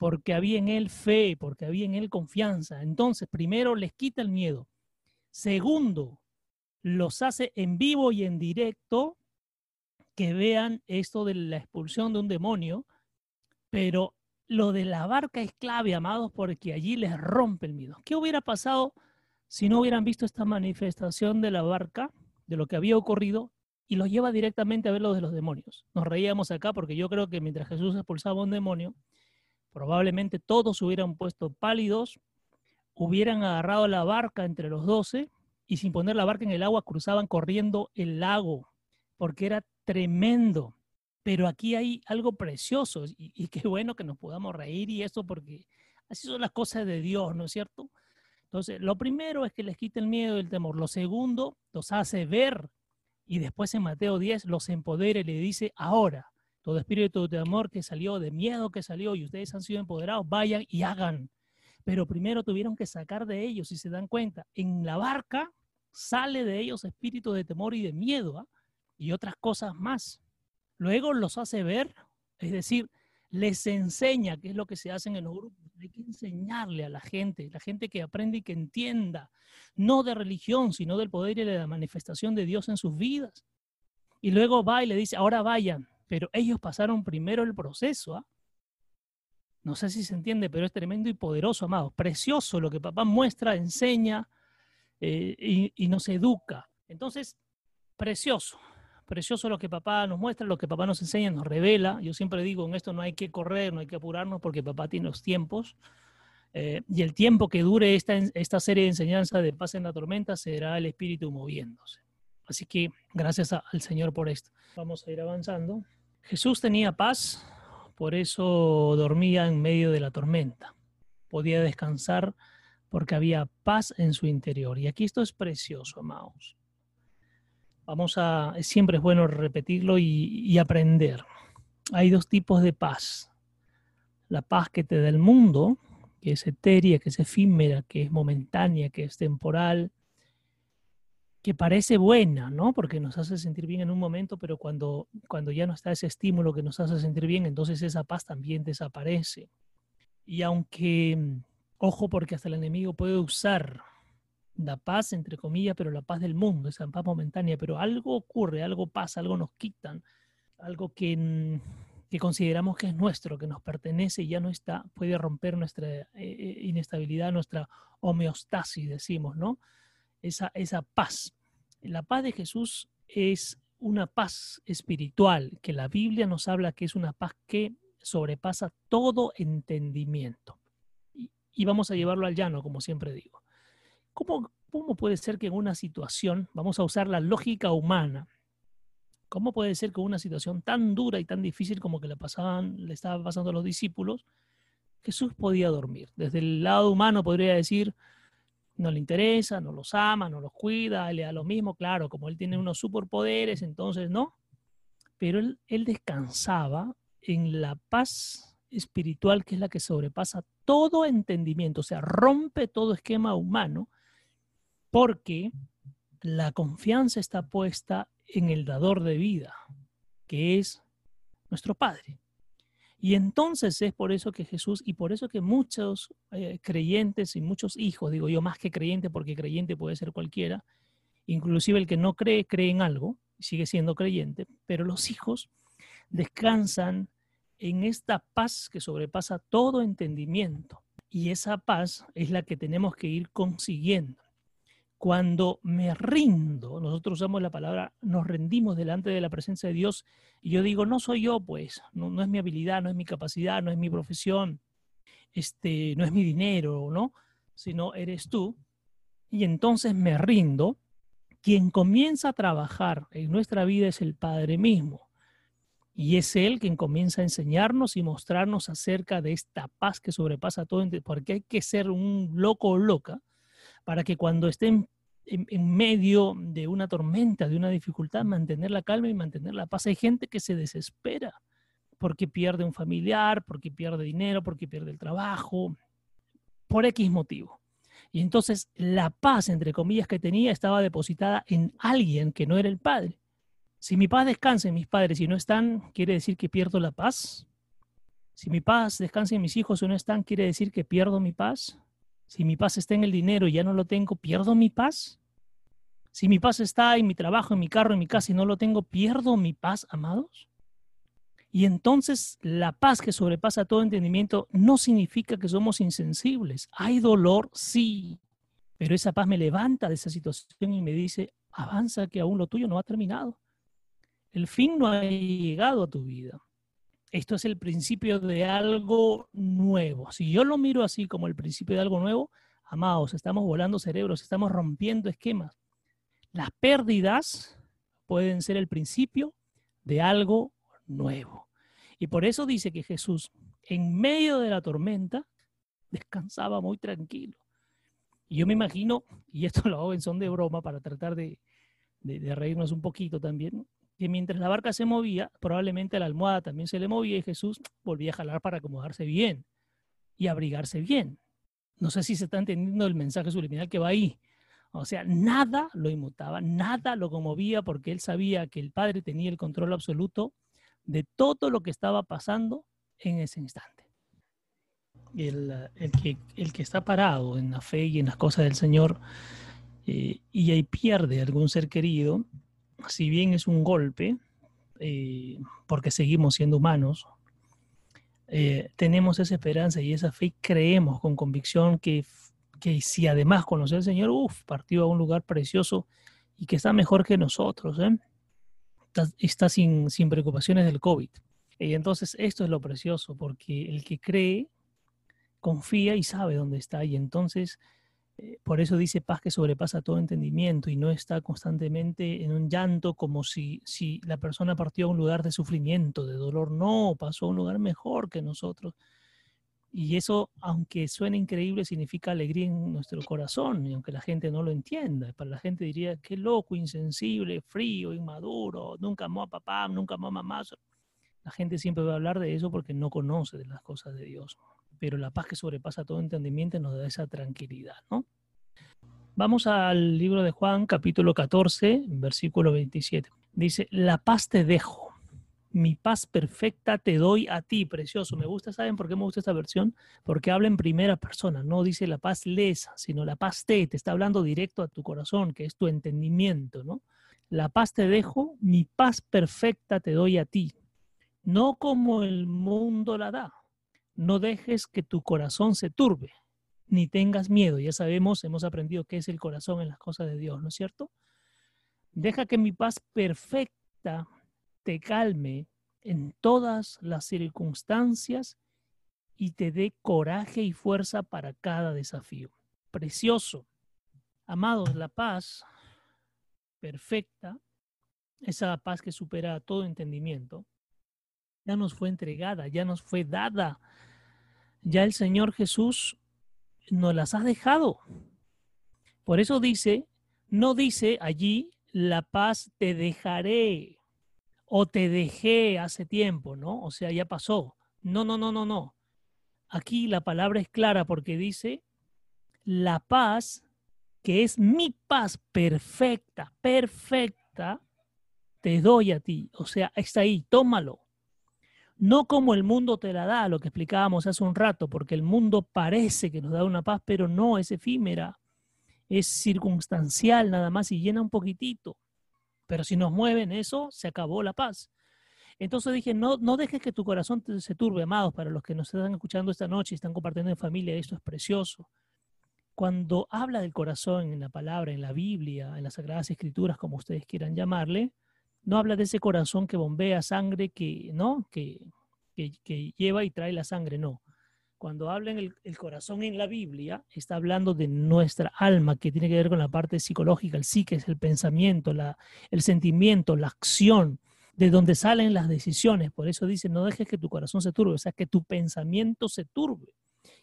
porque había en él fe, porque había en él confianza. Entonces, primero les quita el miedo. Segundo, los hace en vivo y en directo que vean esto de la expulsión de un demonio, pero lo de la barca es clave, amados, porque allí les rompe el miedo. ¿Qué hubiera pasado si no hubieran visto esta manifestación de la barca, de lo que había ocurrido, y los lleva directamente a ver lo de los demonios? Nos reíamos acá porque yo creo que mientras Jesús expulsaba un demonio, probablemente todos hubieran puesto pálidos, hubieran agarrado la barca entre los doce y sin poner la barca en el agua cruzaban corriendo el lago, porque era tremendo. Pero aquí hay algo precioso y, qué bueno que nos podamos reír y eso porque así son las cosas de Dios, ¿no es cierto? Entonces, lo primero es que les quite el miedo y el temor. Lo segundo, los hace ver y después en Mateo 10 los empodera y le dice, ahora, todo espíritu de amor que salió, de miedo que salió y ustedes han sido empoderados, vayan y hagan. Pero primero tuvieron que sacar de ellos, si se dan cuenta, en la barca sale de ellos espíritu de temor y de miedo ¿ah? y otras cosas más. Luego los hace ver, es decir, les enseña qué es lo que se hace en los grupos. Hay que enseñarle a la gente, la gente que aprende y que entienda, no de religión, sino del poder y de la manifestación de Dios en sus vidas. Y luego va y le dice, ahora vayan, pero ellos pasaron primero el proceso. ¿ah? No sé si se entiende, pero es tremendo y poderoso, amado. Precioso lo que papá muestra, enseña, eh, y, nos educa. Entonces, precioso, precioso lo que papá nos muestra, lo que papá nos enseña, nos revela. Yo siempre digo, en esto no hay que correr, no hay que apurarnos porque papá tiene los tiempos. Eh, y el tiempo que dure esta, esta serie de enseñanza de paz en la tormenta será el espíritu moviéndose. Así que gracias al Señor por esto. Vamos a ir avanzando. Jesús tenía paz, por eso dormía en medio de la tormenta. Podía descansar porque había paz en su interior. Y aquí esto es precioso, amados. Vamos a, siempre es bueno repetirlo y, aprender. Hay dos tipos de paz. La paz que te da el mundo, que es etérea, que es efímera, que es momentánea, que es temporal, que parece buena, ¿no? Porque nos hace sentir bien en un momento, pero cuando, cuando ya no está ese estímulo que nos hace sentir bien, entonces esa paz también desaparece. Y aunque Ojo porque hasta el enemigo puede usar la paz, entre comillas, pero la paz del mundo, esa paz momentánea, pero algo ocurre, algo pasa, algo nos quitan, algo que, que consideramos que es nuestro, que nos pertenece y ya no está, puede romper nuestra eh, eh, inestabilidad, nuestra homeostasis, decimos, ¿no? Esa, esa paz. La paz de Jesús es una paz espiritual, que la Biblia nos habla que es una paz que sobrepasa todo entendimiento y vamos a llevarlo al llano, como siempre digo. ¿Cómo, ¿Cómo puede ser que en una situación, vamos a usar la lógica humana, cómo puede ser que en una situación tan dura y tan difícil como que le, pasaban, le estaba pasando a los discípulos, Jesús podía dormir? Desde el lado humano podría decir, no le interesa, no los ama, no los cuida, le da lo mismo, claro, como él tiene unos superpoderes, entonces no. Pero él, él descansaba en la paz espiritual que es la que sobrepasa todo entendimiento, o sea, rompe todo esquema humano, porque la confianza está puesta en el dador de vida, que es nuestro Padre. Y entonces es por eso que Jesús, y por eso que muchos eh, creyentes y muchos hijos, digo yo más que creyente, porque creyente puede ser cualquiera, inclusive el que no cree, cree en algo, sigue siendo creyente, pero los hijos descansan en esta paz que sobrepasa todo entendimiento. Y esa paz es la que tenemos que ir consiguiendo. Cuando me rindo, nosotros usamos la palabra, nos rendimos delante de la presencia de Dios y yo digo, no soy yo, pues, no, es mi habilidad, no es mi capacidad, no es mi profesión, este, no es mi dinero, ¿no? Sino eres tú. Y entonces me rindo. Quien comienza a trabajar en nuestra vida es el Padre mismo. Y es Él quien comienza a enseñarnos y mostrarnos acerca de esta paz que sobrepasa todo, porque hay que ser un loco o loca para que cuando estén en, medio de una tormenta, de una dificultad, mantener la calma y mantener la paz. Hay gente que se desespera porque pierde un familiar, porque pierde dinero, porque pierde el trabajo, por X motivo. Y entonces la paz, entre comillas, que tenía estaba depositada en alguien que no era el padre. Si mi paz descansa en mis padres y no están, ¿quiere decir que pierdo la paz? Si mi paz descansa en mis hijos o no están, quiere decir que pierdo mi paz. Si mi paz está en el dinero y ya no lo tengo, ¿pierdo mi paz? Si mi paz está en mi trabajo, en mi carro, en mi casa y no lo tengo, ¿pierdo mi paz, amados? Y entonces la paz que sobrepasa todo entendimiento no significa que somos insensibles. Hay dolor, sí, pero esa paz me levanta de esa situación y me dice, avanza que aún lo tuyo no ha terminado. El fin no ha llegado a tu vida. Esto es el principio de algo nuevo. Si yo lo miro así como el principio de algo nuevo, amados, estamos volando cerebros, estamos rompiendo esquemas. Las pérdidas pueden ser el principio de algo nuevo. Y por eso dice que Jesús, en medio de la tormenta, descansaba muy tranquilo. Y yo me imagino, y esto lo hago en son de broma para tratar de, de reírnos un poquito también, que mientras la barca se movía, probablemente la almohada también se le movía y Jesús volvía a jalar para acomodarse bien y abrigarse bien. No sé si se está entendiendo el mensaje subliminal que va ahí. O sea, nada lo inmutaba, nada lo conmovía porque él sabía que el Padre tenía el control absoluto de todo lo que estaba pasando en ese instante. El, el, que, el que está parado en la fe y en las cosas del Señor eh, y ahí pierde algún ser querido, si bien es un golpe, eh, porque seguimos siendo humanos, eh, tenemos esa esperanza y esa fe y creemos con convicción que, que si además conoce al Señor, uff, partió a un lugar precioso y que está mejor que nosotros, ¿eh? está, sin, sin preocupaciones del COVID. Y entonces esto es lo precioso, porque el que cree, confía y sabe dónde está. Y entonces por eso dice paz que sobrepasa todo entendimiento y no está constantemente en un llanto como si, si la persona partió a un lugar de sufrimiento, de dolor. No, pasó a un lugar mejor que nosotros. Y eso, aunque suene increíble, significa alegría en nuestro corazón, y aunque la gente no lo entienda. Para la gente diría, qué loco, insensible, frío, inmaduro, nunca amó a papá, nunca amó a mamá. La gente siempre va a hablar de eso porque no conoce de las cosas de Dios pero la paz que sobrepasa todo entendimiento nos da esa tranquilidad, ¿no? Vamos al libro de Juan, capítulo 14, versículo 27. Dice, la paz te dejo, mi paz perfecta te doy a ti, precioso. Me gusta, ¿saben por qué me gusta esta versión? Porque habla en primera persona, no dice la paz lesa, sino la paz te, te está hablando directo a tu corazón, que es tu entendimiento, ¿no? La paz te dejo, mi paz perfecta te doy a ti, no como el mundo la da no dejes que tu corazón se turbe, ni tengas miedo. Ya sabemos, hemos aprendido qué es el corazón en las cosas de Dios, ¿no es cierto? Deja que mi paz perfecta te calme en todas las circunstancias y te dé coraje y fuerza para cada desafío. Precioso. Amados, la paz perfecta, esa paz que supera todo entendimiento, ya nos fue entregada, ya nos fue dada ya el Señor Jesús nos las ha dejado. Por eso dice, no dice allí, la paz te dejaré o te dejé hace tiempo, ¿no? O sea, ya pasó. No, no, no, no, no. Aquí la palabra es clara porque dice, la paz, que es mi paz perfecta, perfecta, te doy a ti. O sea, está ahí, tómalo no como el mundo te la da, lo que explicábamos hace un rato, porque el mundo parece que nos da una paz, pero no, es efímera, es circunstancial nada más y llena un poquitito. Pero si nos mueven eso, se acabó la paz. Entonces dije, no, no dejes que tu corazón se turbe, amados, para los que nos están escuchando esta noche y están compartiendo en familia, esto es precioso. Cuando habla del corazón en la palabra, en la Biblia, en las Sagradas Escrituras, como ustedes quieran llamarle, no habla de ese corazón que bombea sangre, que, ¿no? Que, que, lleva y trae la sangre, no. Cuando habla en el, corazón en la Biblia, está hablando de nuestra alma, que tiene que ver con la parte psicológica, el psique, es el pensamiento, la, el sentimiento, la acción, de donde salen las decisiones. Por eso dice, no dejes que tu corazón se turbe, o sea, que tu pensamiento se turbe,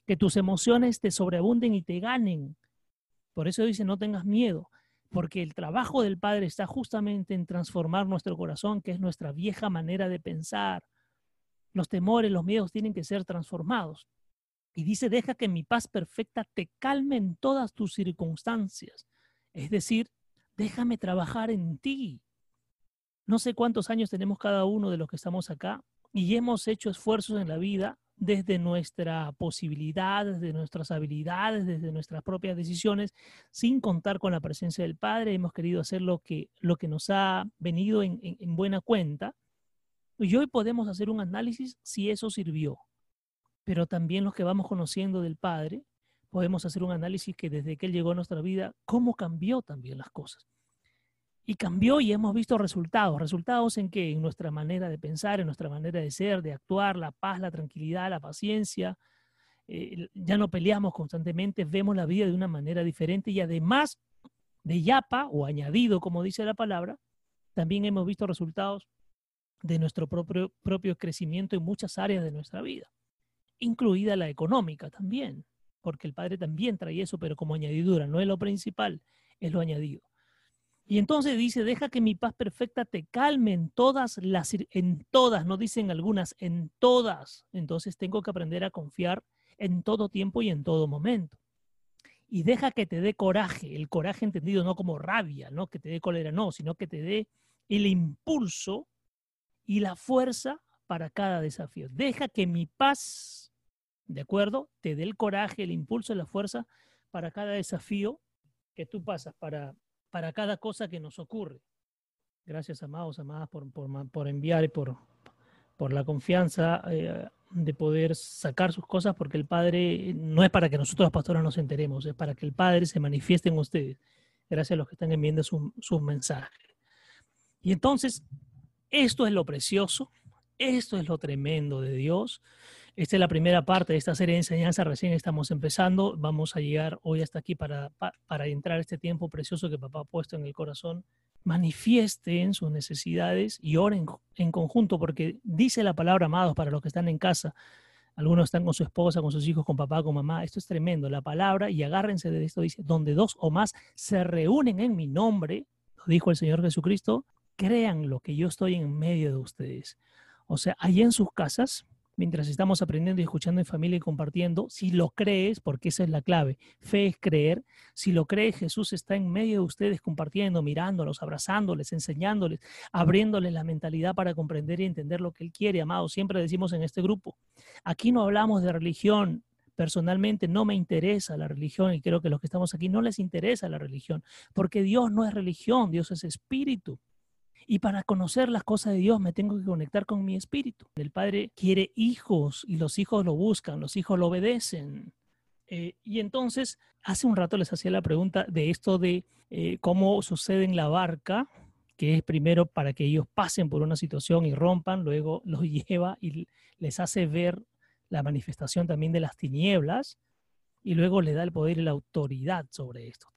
que tus emociones te sobreabunden y te ganen. Por eso dice, no tengas miedo porque el trabajo del Padre está justamente en transformar nuestro corazón, que es nuestra vieja manera de pensar. Los temores, los miedos tienen que ser transformados. Y dice, deja que mi paz perfecta te calme en todas tus circunstancias. Es decir, déjame trabajar en ti. No sé cuántos años tenemos cada uno de los que estamos acá y hemos hecho esfuerzos en la vida desde nuestra posibilidad, desde nuestras habilidades, desde nuestras propias decisiones, sin contar con la presencia del Padre. Hemos querido hacer lo que, lo que nos ha venido en, en buena cuenta. Y hoy podemos hacer un análisis si eso sirvió. Pero también los que vamos conociendo del Padre, podemos hacer un análisis que desde que Él llegó a nuestra vida, cómo cambió también las cosas. Y cambió y hemos visto resultados. ¿Resultados en qué? En nuestra manera de pensar, en nuestra manera de ser, de actuar, la paz, la tranquilidad, la paciencia. Eh, ya no peleamos constantemente, vemos la vida de una manera diferente y además de yapa o añadido, como dice la palabra, también hemos visto resultados de nuestro propio, propio crecimiento en muchas áreas de nuestra vida, incluida la económica también, porque el Padre también trae eso, pero como añadidura, no es lo principal, es lo añadido. Y entonces dice, deja que mi paz perfecta te calme en todas las, en todas, no dicen algunas, en todas. Entonces tengo que aprender a confiar en todo tiempo y en todo momento. Y deja que te dé coraje, el coraje entendido no como rabia, no que te dé cólera, no, sino que te dé el impulso y la fuerza para cada desafío. Deja que mi paz, ¿de acuerdo? Te dé el coraje, el impulso y la fuerza para cada desafío que tú pasas, para para cada cosa que nos ocurre. Gracias, amados, amadas, por, por, enviar y por, por la confianza eh, de poder sacar sus cosas, porque el Padre no es para que nosotros los pastores nos enteremos, es para que el Padre se manifieste en ustedes. Gracias a los que están enviando sus su mensajes. Y entonces, esto es lo precioso, esto es lo tremendo de Dios. Esta es la primera parte de esta serie de enseñanza, recién estamos empezando. Vamos a llegar hoy hasta aquí para, para entrar este tiempo precioso que papá ha puesto en el corazón. Manifiesten sus necesidades y oren en conjunto, porque dice la palabra, amados, para los que están en casa. Algunos están con su esposa, con sus hijos, con papá, con mamá. Esto es tremendo. La palabra, y agárrense de esto, dice, donde dos o más se reúnen en mi nombre, lo dijo el Señor Jesucristo, crean lo que yo estoy en medio de ustedes. O sea, allí en sus casas, mientras estamos aprendiendo y escuchando en familia y compartiendo, si lo crees, porque esa es la clave, fe es creer, si lo crees, Jesús está en medio de ustedes compartiendo, mirándolos, abrazándoles, enseñándoles, abriéndoles la mentalidad para comprender y entender lo que Él quiere, amado. Siempre decimos en este grupo, aquí no hablamos de religión, personalmente no me interesa la religión y creo que los que estamos aquí no les interesa la religión, porque Dios no es religión, Dios es espíritu. Y para conocer las cosas de Dios me tengo que conectar con mi espíritu. El Padre quiere hijos y los hijos lo buscan, los hijos lo obedecen. Eh, y entonces, hace un rato les hacía la pregunta de esto de eh, cómo sucede en la barca, que es primero para que ellos pasen por una situación y rompan, luego los lleva y les hace ver la manifestación también de las tinieblas y luego le da el poder y la autoridad sobre esto.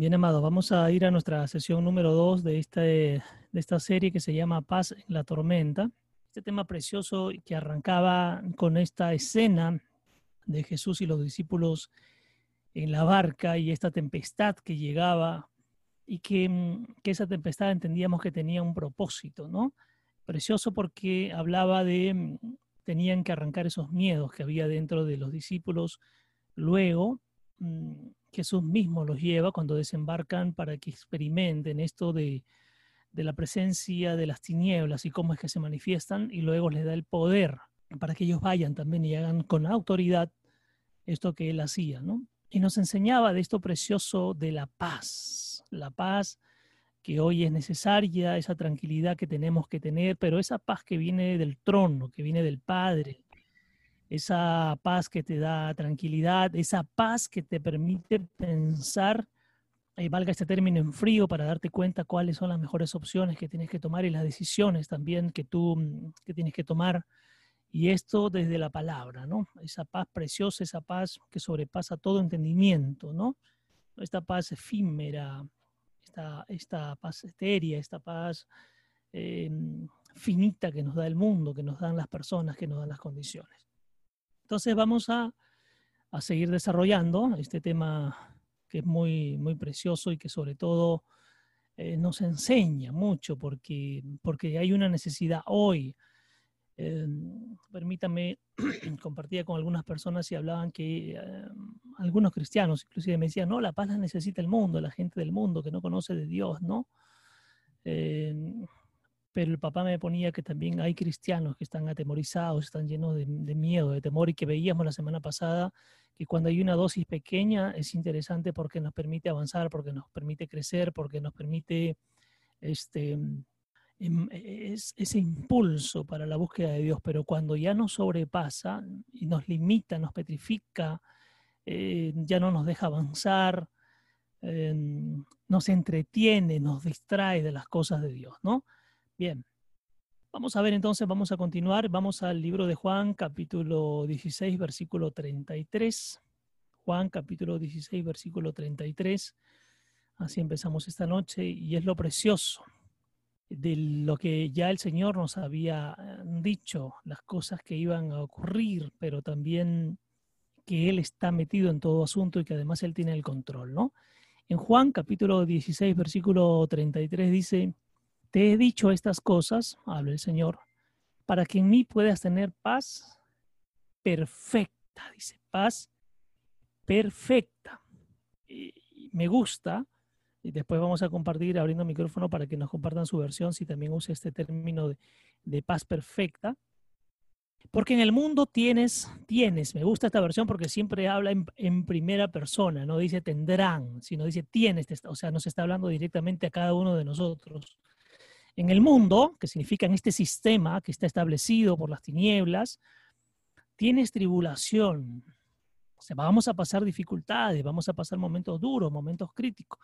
Bien, amado, vamos a ir a nuestra sesión número dos de, de esta serie que se llama Paz en la Tormenta. Este tema precioso que arrancaba con esta escena de Jesús y los discípulos en la barca y esta tempestad que llegaba y que, mm, que esa tempestad entendíamos que tenía un propósito, ¿no? Precioso porque hablaba de, mm, tenían que arrancar esos miedos que había dentro de los discípulos. Luego, mm, Jesús mismo los lleva cuando desembarcan para que experimenten esto de, la presencia de las tinieblas y cómo es que se manifiestan y luego les da el poder para que ellos vayan también y hagan con autoridad esto que él hacía, ¿no? Y nos enseñaba de esto precioso de la paz, la paz que hoy es necesaria, esa tranquilidad que tenemos que tener, pero esa paz que viene del trono, que viene del Padre, esa paz que te da tranquilidad, esa paz que te permite pensar, y valga este término en frío, para darte cuenta cuáles son las mejores opciones que tienes que tomar y las decisiones también que tú mm, que tienes que tomar. Y esto desde la palabra, ¿no? Esa paz preciosa, esa paz que sobrepasa todo entendimiento, ¿no? Esta paz efímera, esta, esta paz etérea, esta paz em, finita que nos da el mundo, que nos dan las personas, que nos dan las condiciones. Entonces vamos a, seguir desarrollando este tema que es muy, muy precioso y que sobre todo eh, nos enseña mucho porque, porque hay una necesidad hoy. Eh, permítame, compartía con algunas personas y hablaban que eh, algunos cristianos inclusive me decían, no, la paz la necesita el mundo, la gente del mundo que no conoce de Dios, ¿no? Pero el papá me ponía que también hay cristianos que están atemorizados, están llenos de, miedo, de temor y que veíamos la semana pasada que cuando hay una dosis pequeña es interesante porque nos permite avanzar, porque nos permite crecer, porque nos permite este, em, ese impulso para la búsqueda de Dios, pero cuando ya nos sobrepasa y nos limita, nos petrifica, eh, ya no nos deja avanzar, eh, nos entretiene, nos distrae de las cosas de Dios, ¿no? Bien, vamos a ver entonces, vamos a continuar, vamos al libro de Juan, capítulo 16, versículo 33. Juan, capítulo 16, versículo 33. Así empezamos esta noche y es lo precioso de lo que ya el Señor nos había eh, dicho, las cosas que iban a ocurrir, pero también que Él está metido en todo asunto y que además Él tiene el control, ¿no? En Juan capítulo 16, versículo 33 dice, te he dicho estas cosas, habla el Señor, para que en mí puedas tener paz perfecta, dice, paz perfecta. me gusta, y después vamos a compartir abriendo micrófono para que nos compartan su versión, si también usa este término de, de paz perfecta. Porque en el mundo tienes, tienes, me gusta esta versión porque siempre habla en, primera persona, no dice tendrán, sino dice tienes, o sea, nos está hablando directamente a cada uno de nosotros. En el mundo, que significa en este sistema que está establecido por las tinieblas, tienes tribulación. O vamos a pasar dificultades, vamos a pasar momentos duros, momentos críticos.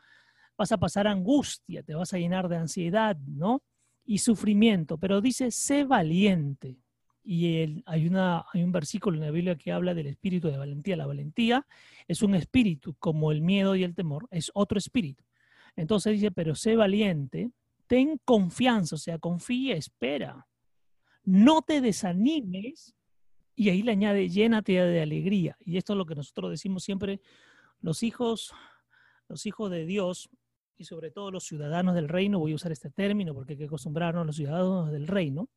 Vas a pasar angustia, te vas a llenar de ansiedad, ¿no? Y sufrimiento. Pero dice, sé valiente. Y hay, hay un versículo en la Biblia que habla del espíritu de valentía. La valentía es un espíritu, como el miedo y el temor, es otro espíritu. Entonces dice, pero sé valiente, ten confianza, o sea, confía, espera. No te desanimes. Y ahí le añade, llénate de alegría. Y esto es lo que nosotros decimos siempre, los hijos, los hijos de Dios y sobre todo los ciudadanos del reino, voy a usar este término porque hay que acostumbrarnos a los ciudadanos del reino.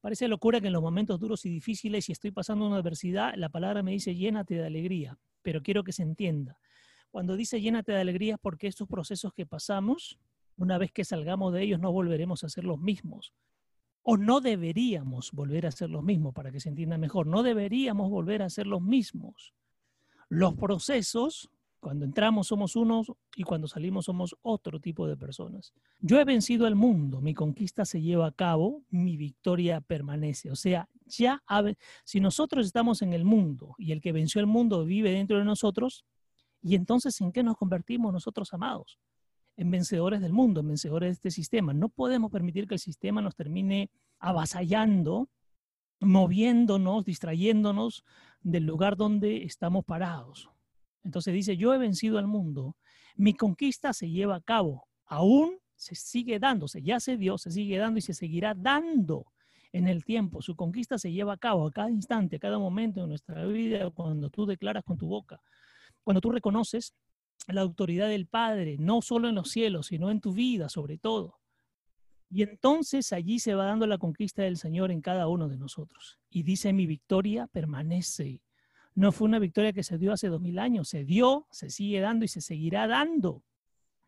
Parece locura que en los momentos duros y difíciles, si estoy pasando una adversidad, la palabra me dice llénate de alegría, pero quiero que se entienda. Cuando dice llénate de alegría es porque estos procesos que pasamos una vez que salgamos de ellos no volveremos a ser los mismos. O no deberíamos volver a ser los mismos, para que se entienda mejor. No deberíamos volver a ser los mismos. Los procesos, cuando entramos somos unos y cuando salimos somos otro tipo de personas. Yo he vencido al mundo, mi conquista se lleva a cabo, mi victoria permanece. O sea, ya si nosotros estamos en el mundo y el que venció el mundo vive dentro de nosotros, ¿y entonces en qué nos convertimos nosotros amados? En vencedores del mundo, en vencedores de este sistema. No podemos permitir que el sistema nos termine avasallando, moviéndonos, distrayéndonos del lugar donde estamos parados. Entonces dice, yo he vencido al mundo, mi conquista se lleva a cabo, aún se sigue dándose, ya se dio, se sigue dando y se seguirá dando en el tiempo. Su conquista se lleva a cabo a cada instante, a cada momento de nuestra vida, cuando tú declaras con tu boca, cuando tú reconoces la autoridad del Padre, no solo en los cielos, sino en tu vida sobre todo. Y entonces allí se va dando la conquista del Señor en cada uno de nosotros. Y dice, mi victoria permanece. No fue una victoria que se dio hace dos mil años, se dio, se sigue dando y se seguirá dando.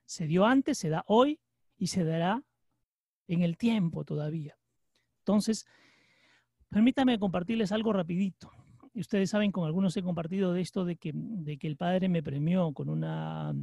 Se dio antes, se da hoy y se dará en el tiempo todavía. Entonces, permítame compartirles algo rapidito ustedes saben, con algunos he compartido de esto de que, de que el padre me premió con una,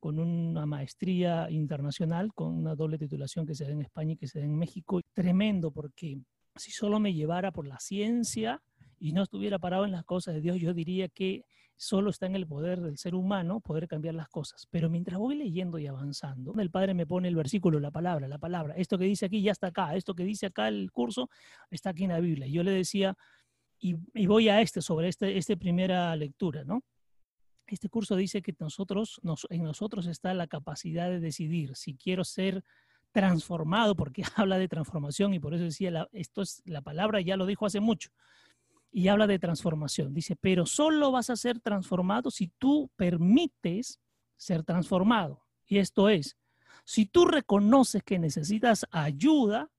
con una maestría internacional, con una doble titulación que se da en España y que se da en México. Tremendo, porque si solo me llevara por la ciencia y no estuviera parado en las cosas de Dios, yo diría que solo está en el poder del ser humano poder cambiar las cosas. Pero mientras voy leyendo y avanzando, el Padre me pone el versículo, la palabra, la palabra. Esto que dice aquí ya está acá, esto que dice acá el curso está aquí en la Biblia. Y yo le decía, y, voy a este, sobre esta este primera lectura, ¿no? Este curso dice que nosotros, en nosotros está la capacidad de decidir si quiero ser transformado, porque habla de transformación y por eso decía, esto es, la palabra ya lo dijo hace mucho, y habla de transformación. Dice, pero solo vas a ser transformado si tú permites ser transformado. Y esto es, si tú reconoces que necesitas ayuda,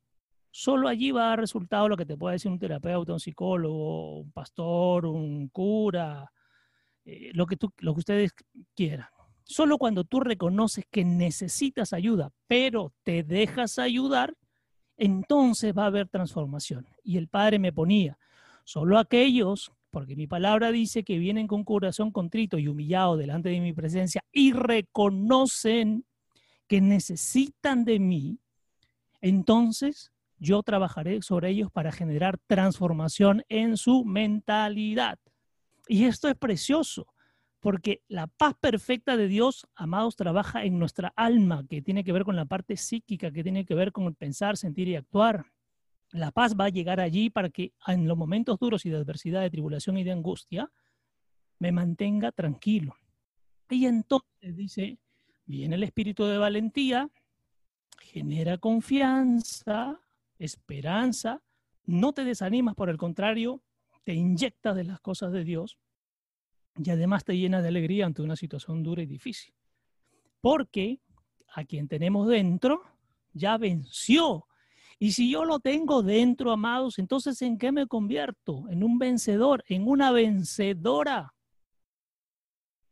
solo allí va a dar resultado lo que te puede decir un terapeuta, un psicólogo, un pastor, un cura, eh, lo, que tú, lo que ustedes quieran. Solo cuando tú reconoces que necesitas ayuda, pero te dejas ayudar, entonces va a haber transformación. Y el Padre me ponía, solo aquellos, porque mi palabra dice que vienen con corazón contrito y humillado delante de mi presencia y reconocen que necesitan de mí, entonces yo trabajaré sobre ellos para generar transformación en su mentalidad. Y esto es precioso, porque la paz perfecta de Dios, amados, trabaja en nuestra alma, que tiene que ver con la parte psíquica, que tiene que ver con el pensar, sentir y actuar. La paz va a llegar allí para que en los momentos duros y de adversidad, de tribulación y de angustia, me mantenga tranquilo. Y entonces dice, viene el espíritu de valentía, genera confianza, esperanza, no te desanimas, por el contrario, te inyectas de las cosas de Dios y además te llena de alegría ante una situación dura y difícil. Porque a quien tenemos dentro ya venció. Y si yo lo tengo dentro, amados, entonces ¿en qué me convierto? En un vencedor, en una vencedora.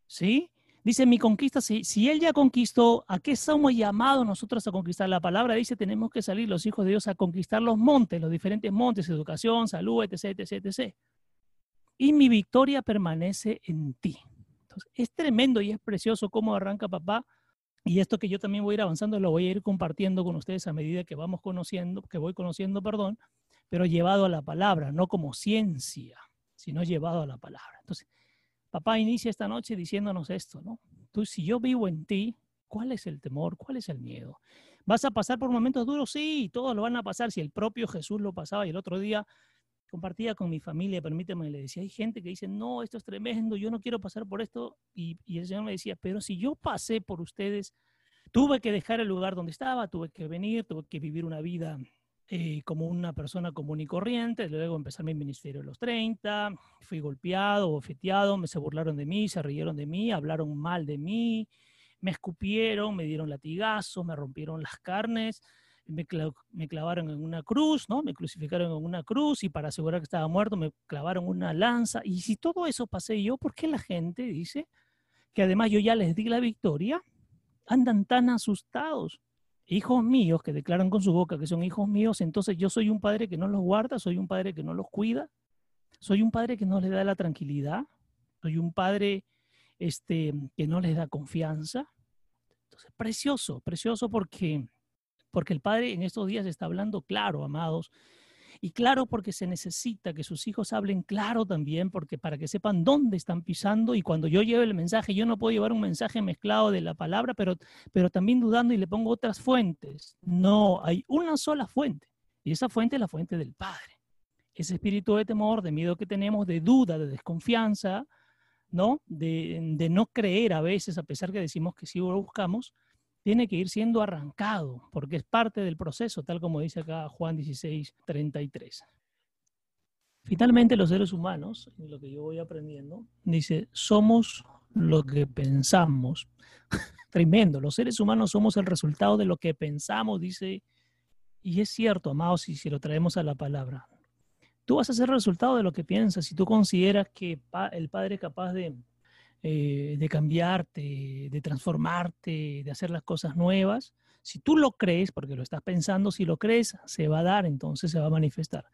¿Sí? Dice mi conquista, si, si él ya conquistó, ¿a qué somos llamados nosotros a conquistar? La palabra dice, tenemos que salir los hijos de Dios a conquistar los montes, los diferentes montes, educación, salud, etc., etc., etc y mi victoria permanece en ti. Entonces, es tremendo y es precioso cómo arranca papá. Y esto que yo también voy a ir avanzando, lo voy a ir compartiendo con ustedes a medida que vamos conociendo, que voy conociendo, perdón, pero llevado a la palabra, no como ciencia, sino llevado a la palabra. Entonces, papá inicia esta noche diciéndonos esto, ¿no? Tú, si yo vivo en ti, ¿cuál es el temor? ¿Cuál es el miedo? ¿Vas a pasar por momentos duros? Sí, todos lo van a pasar. Si el propio Jesús lo pasaba y el otro día compartía con mi familia, permíteme, le decía, hay gente que dice, no, esto es tremendo, yo no quiero pasar por esto. Y, el Señor me decía, pero si yo pasé por ustedes, tuve que dejar el lugar donde estaba, tuve que venir, tuve que vivir una vida eh, como una persona común y corriente, luego empezar mi ministerio a los 30, fui golpeado, bofeteado, me se burlaron de mí, se rieron de mí, hablaron mal de mí, me escupieron, me dieron latigazos, me rompieron las carnes, me, clavaron en una cruz, ¿no? Me crucificaron en una cruz y para asegurar que estaba muerto me clavaron una lanza. Y si todo eso pasé yo, ¿por qué la gente dice que además yo ya les di la victoria? Andan tan asustados. Hijos míos que declaran con su boca que son hijos míos, entonces yo soy un padre que no los guarda, soy un padre que no los cuida, soy un padre que no les da la tranquilidad, soy un padre este, que no les da confianza. Entonces, precioso, precioso porque porque el Padre en estos días está hablando claro, amados. Y claro porque se necesita que sus hijos hablen claro también, porque para que sepan dónde están pisando. Y cuando yo lleve el mensaje, yo no puedo llevar un mensaje mezclado de la palabra, pero, pero también dudando y le pongo otras fuentes. No, hay una sola fuente. Y esa fuente es la fuente del Padre. Ese espíritu de temor, de miedo que tenemos, de duda, de desconfianza, ¿no? De, de no creer a veces, a pesar que decimos que sí lo buscamos, tiene que ir siendo arrancado, porque es parte del proceso, tal como dice acá Juan 16, 33. Finalmente, los seres humanos, lo que yo voy aprendiendo, dice, somos lo que pensamos. Tremendo, los seres humanos somos el resultado de lo que pensamos, dice, y es cierto, amados, si, si lo traemos a la palabra. Tú vas a ser el resultado de lo que piensas. Si tú consideras que el Padre es capaz de eh, de cambiarte, de transformarte, de hacer las cosas nuevas. Si tú lo crees, porque lo estás pensando, si lo crees, se va a dar, entonces se va a manifestar.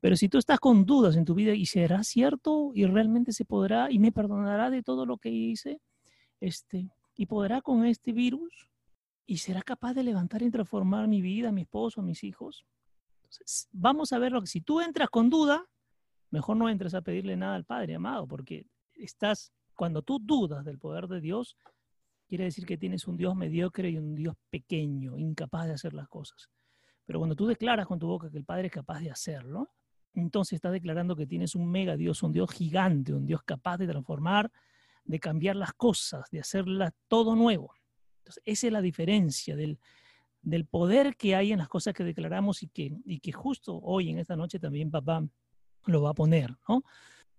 Pero si tú estás con dudas en tu vida y será cierto y realmente se podrá y me perdonará de todo lo que hice, este, y podrá con este virus y será capaz de levantar y transformar mi vida, mi esposo, mis hijos. Entonces, vamos a ver lo que si tú entras con duda, mejor no entres a pedirle nada al Padre amado, porque estás cuando tú dudas del poder de Dios, quiere decir que tienes un Dios mediocre y un Dios pequeño, incapaz de hacer las cosas. Pero cuando tú declaras con tu boca que el Padre es capaz de hacerlo, entonces estás declarando que tienes un mega Dios, un Dios gigante, un Dios capaz de transformar, de cambiar las cosas, de hacerlas todo nuevo. Entonces, esa es la diferencia del, del poder que hay en las cosas que declaramos y que, y que justo hoy, en esta noche, también papá lo va a poner, ¿no?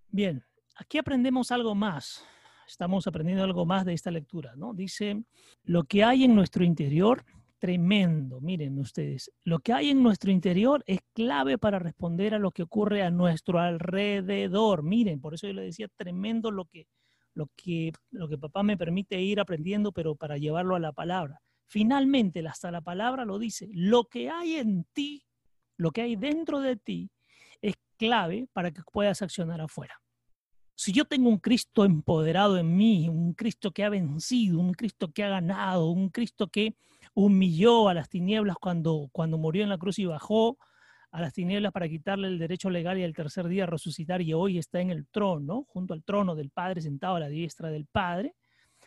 Bien, aquí aprendemos algo más. Estamos aprendiendo algo más de esta lectura, ¿no? Dice, lo que hay en nuestro interior, tremendo, miren ustedes, lo que hay en nuestro interior es clave para responder a lo que ocurre a nuestro alrededor. Miren, por eso yo le decía, tremendo lo que, lo que, lo que papá me permite ir aprendiendo, pero para llevarlo a la palabra. Finalmente, hasta la palabra lo dice, lo que hay en ti, lo que hay dentro de ti, es clave para que puedas accionar afuera. Si yo tengo un Cristo empoderado en mí, un Cristo que ha vencido, un Cristo que ha ganado, un Cristo que humilló a las tinieblas cuando, cuando murió en la cruz y bajó a las tinieblas para quitarle el derecho legal y al tercer día resucitar y hoy está en el trono, junto al trono del Padre, sentado a la diestra del Padre.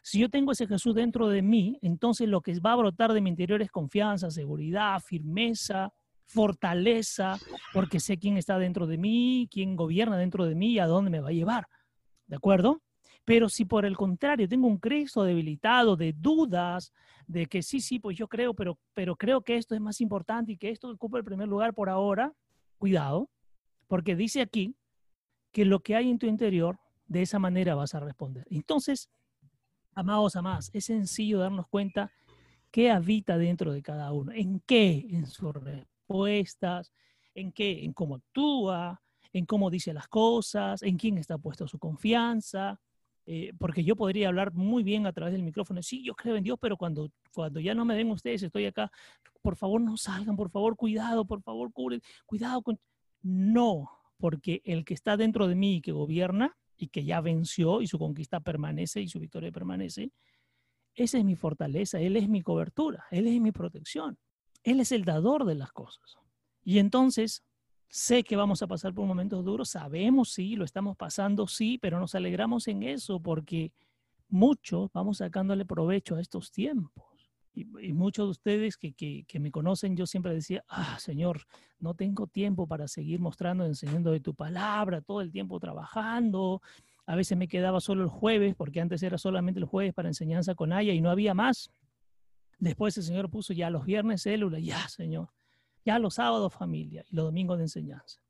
Si yo tengo ese Jesús dentro de mí, entonces lo que va a brotar de mi interior es confianza, seguridad, firmeza, fortaleza, porque sé quién está dentro de mí, quién gobierna dentro de mí y a dónde me va a llevar. ¿De acuerdo? Pero si por el contrario tengo un Cristo debilitado de dudas, de que sí, sí, pues yo creo, pero, pero creo que esto es más importante y que esto ocupa el primer lugar por ahora, cuidado, porque dice aquí que lo que hay en tu interior, de esa manera vas a responder. Entonces, amados, amadas, es sencillo darnos cuenta qué habita dentro de cada uno, en qué, en sus respuestas, en qué, en cómo actúa, en cómo dice las cosas, en quién está puesto su confianza, eh, porque yo podría hablar muy bien a través del micrófono, sí, yo creo en Dios, pero cuando, cuando ya no me ven ustedes, estoy acá, por favor no salgan, por favor cuidado, por favor cubren, cuidado con... No, porque el que está dentro de mí y que gobierna y que ya venció y su conquista permanece y su victoria permanece, esa es mi fortaleza, Él es mi cobertura, Él es mi protección, Él es el dador de las cosas. Y entonces Sé que vamos a pasar por momentos duros, sabemos, sí, lo estamos pasando, sí, pero nos alegramos en eso porque muchos vamos sacándole provecho a estos tiempos. Y, muchos de ustedes que, que, me conocen, yo siempre decía, ah, Señor, no tengo tiempo para seguir mostrando, enseñando de tu palabra, todo el tiempo trabajando. A veces me quedaba solo el jueves, porque antes era solamente el jueves para enseñanza con Aya y no había más. Después el Señor puso ya los viernes célula, ya, Señor. Ya los sábados familia y los domingos de enseñanza.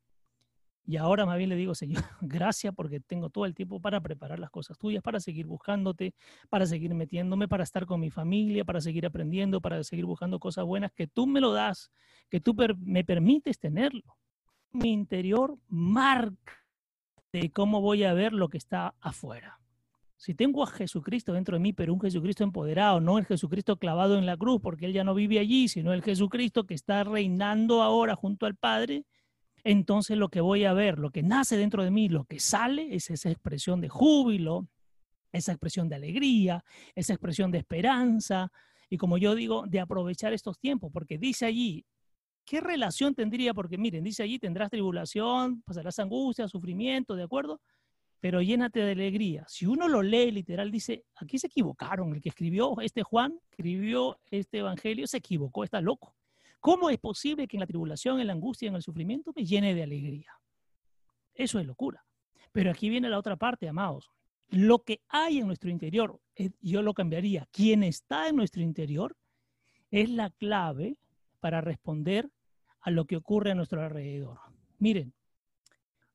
Y ahora más bien le digo, Señor, gracias porque tengo todo el tiempo para preparar las cosas tuyas, para seguir buscándote, para seguir metiéndome, para estar con mi familia, para seguir aprendiendo, para seguir buscando cosas buenas que tú me lo das, que tú me permites tenerlo. Mi interior marca de cómo voy a ver lo que está afuera. Si tengo a Jesucristo dentro de mí, pero un Jesucristo empoderado, no el Jesucristo clavado en la cruz, porque Él ya no vive allí, sino el Jesucristo que está reinando ahora junto al Padre, entonces lo que voy a ver, lo que nace dentro de mí, lo que sale, es esa expresión de júbilo, esa expresión de alegría, esa expresión de esperanza, y como yo digo, de aprovechar estos tiempos, porque dice allí, ¿qué relación tendría? Porque miren, dice allí, tendrás tribulación, pasarás angustia, sufrimiento, ¿de acuerdo? Pero llénate de alegría. Si uno lo lee literal, dice, aquí se equivocaron, el que escribió este Juan, escribió este Evangelio, se equivocó, está loco. ¿Cómo es posible que en la tribulación, en la angustia, en el sufrimiento me llene de alegría? Eso es locura. Pero aquí viene la otra parte, amados. Lo que hay en nuestro interior, eh, yo lo cambiaría. Quien está en nuestro interior es la clave para responder a lo que ocurre a nuestro alrededor. Miren,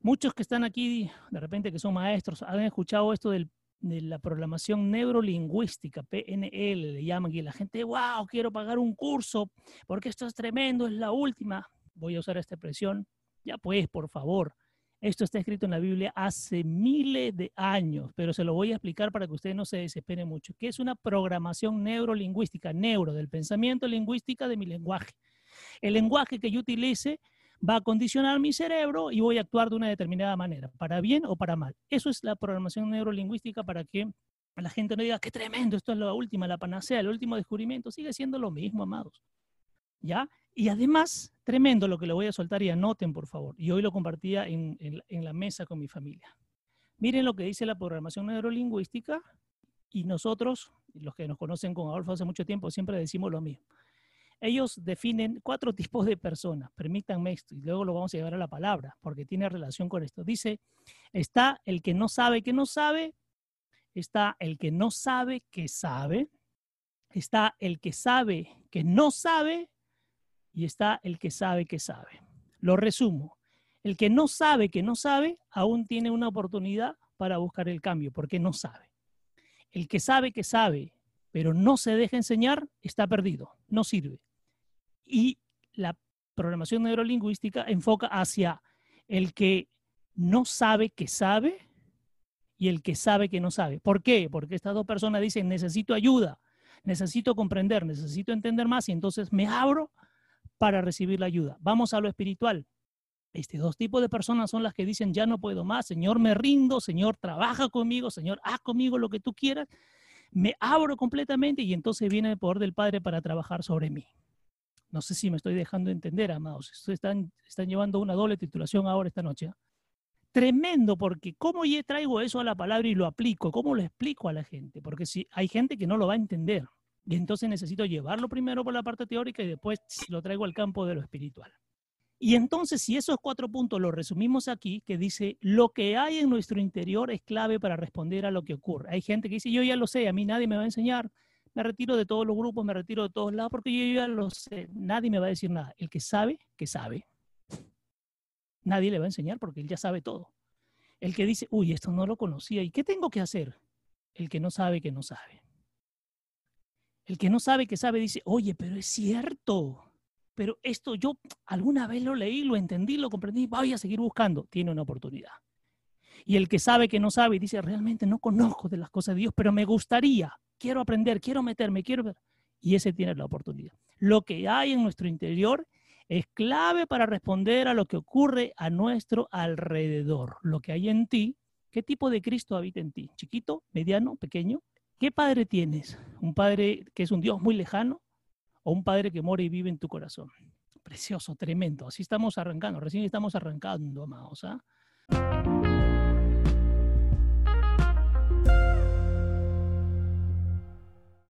Muchos que están aquí, de repente que son maestros, han escuchado esto de la programación neurolingüística, PNL, le llaman, y la gente, wow, quiero pagar un curso, porque esto es tremendo, es la última. Voy a usar esta expresión. Ya pues, por favor, esto está escrito en la Biblia hace miles de años, pero se lo voy a explicar para que ustedes no se desesperen mucho. ¿Qué es una programación neurolingüística? Neuro, del pensamiento lingüística de mi lenguaje. El lenguaje que yo utilice va a condicionar mi cerebro y voy a actuar de una determinada manera, para bien o para mal. Eso es la programación neurolingüística para que la gente no diga, qué tremendo, esto es la última, la panacea, el último descubrimiento. Sigue siendo lo mismo, amados. ¿Ya? Y además, tremendo lo que le voy a soltar y anoten, por favor. Y hoy lo compartía en, en la mesa con mi familia. Miren lo que dice la programación neurolingüística y nosotros, los que nos conocen con Adolfo hace mucho tiempo, siempre decimos lo mismo ellos definen cuatro tipos de personas. Permítanme esto y luego lo vamos a llevar a la palabra porque tiene relación con esto. Dice, está el que no sabe que no sabe, está el que no sabe que sabe, está el que sabe que no sabe y está el que sabe que sabe. Lo resumo. El que no sabe que no sabe aún tiene una oportunidad para buscar el cambio porque no sabe. El que sabe que sabe pero no se deja enseñar, está perdido, no sirve. Y la programación neurolingüística enfoca hacia el que no sabe que sabe y el que sabe que no sabe. ¿Por qué? Porque estas dos personas dicen, necesito ayuda, necesito comprender, necesito entender más y entonces me abro para recibir la ayuda. Vamos a lo espiritual. Este dos tipos de personas son las que dicen, ya no puedo más, Señor, me rindo, Señor, trabaja conmigo, Señor, haz conmigo lo que tú quieras. Me abro completamente y entonces viene el poder del Padre para trabajar sobre mí. No sé si me estoy dejando entender, amados. Están, están llevando una doble titulación ahora esta noche. ¿ah? Tremendo, porque ¿cómo yo traigo eso a la palabra y lo aplico? ¿Cómo lo explico a la gente? Porque si hay gente que no lo va a entender. Y entonces necesito llevarlo primero por la parte teórica y después lo traigo al campo de lo espiritual. Y entonces, si esos cuatro puntos los resumimos aquí, que dice, lo que hay en nuestro interior es clave para responder a lo que ocurre. Hay gente que dice, yo ya lo sé, a mí nadie me va a enseñar, me retiro de todos los grupos, me retiro de todos lados, porque yo ya lo sé, nadie me va a decir nada. El que sabe, que sabe. Nadie le va a enseñar porque él ya sabe todo. El que dice, uy, esto no lo conocía, ¿y qué tengo que hacer? El que no sabe, que no sabe. El que no sabe, que sabe, dice, oye, pero es cierto pero esto yo alguna vez lo leí, lo entendí, lo comprendí, voy a seguir buscando, tiene una oportunidad. Y el que sabe que no sabe y dice, realmente no conozco de las cosas de Dios, pero me gustaría, quiero aprender, quiero meterme, quiero ver. Y ese tiene la oportunidad. Lo que hay en nuestro interior es clave para responder a lo que ocurre a nuestro alrededor. Lo que hay en ti, ¿qué tipo de Cristo habita en ti? ¿Chiquito, mediano, pequeño? ¿Qué padre tienes? ¿Un padre que es un Dios muy lejano? o un padre que mora y vive en tu corazón. Precioso, tremendo. Así estamos arrancando, recién estamos arrancando, amados. ¿ah?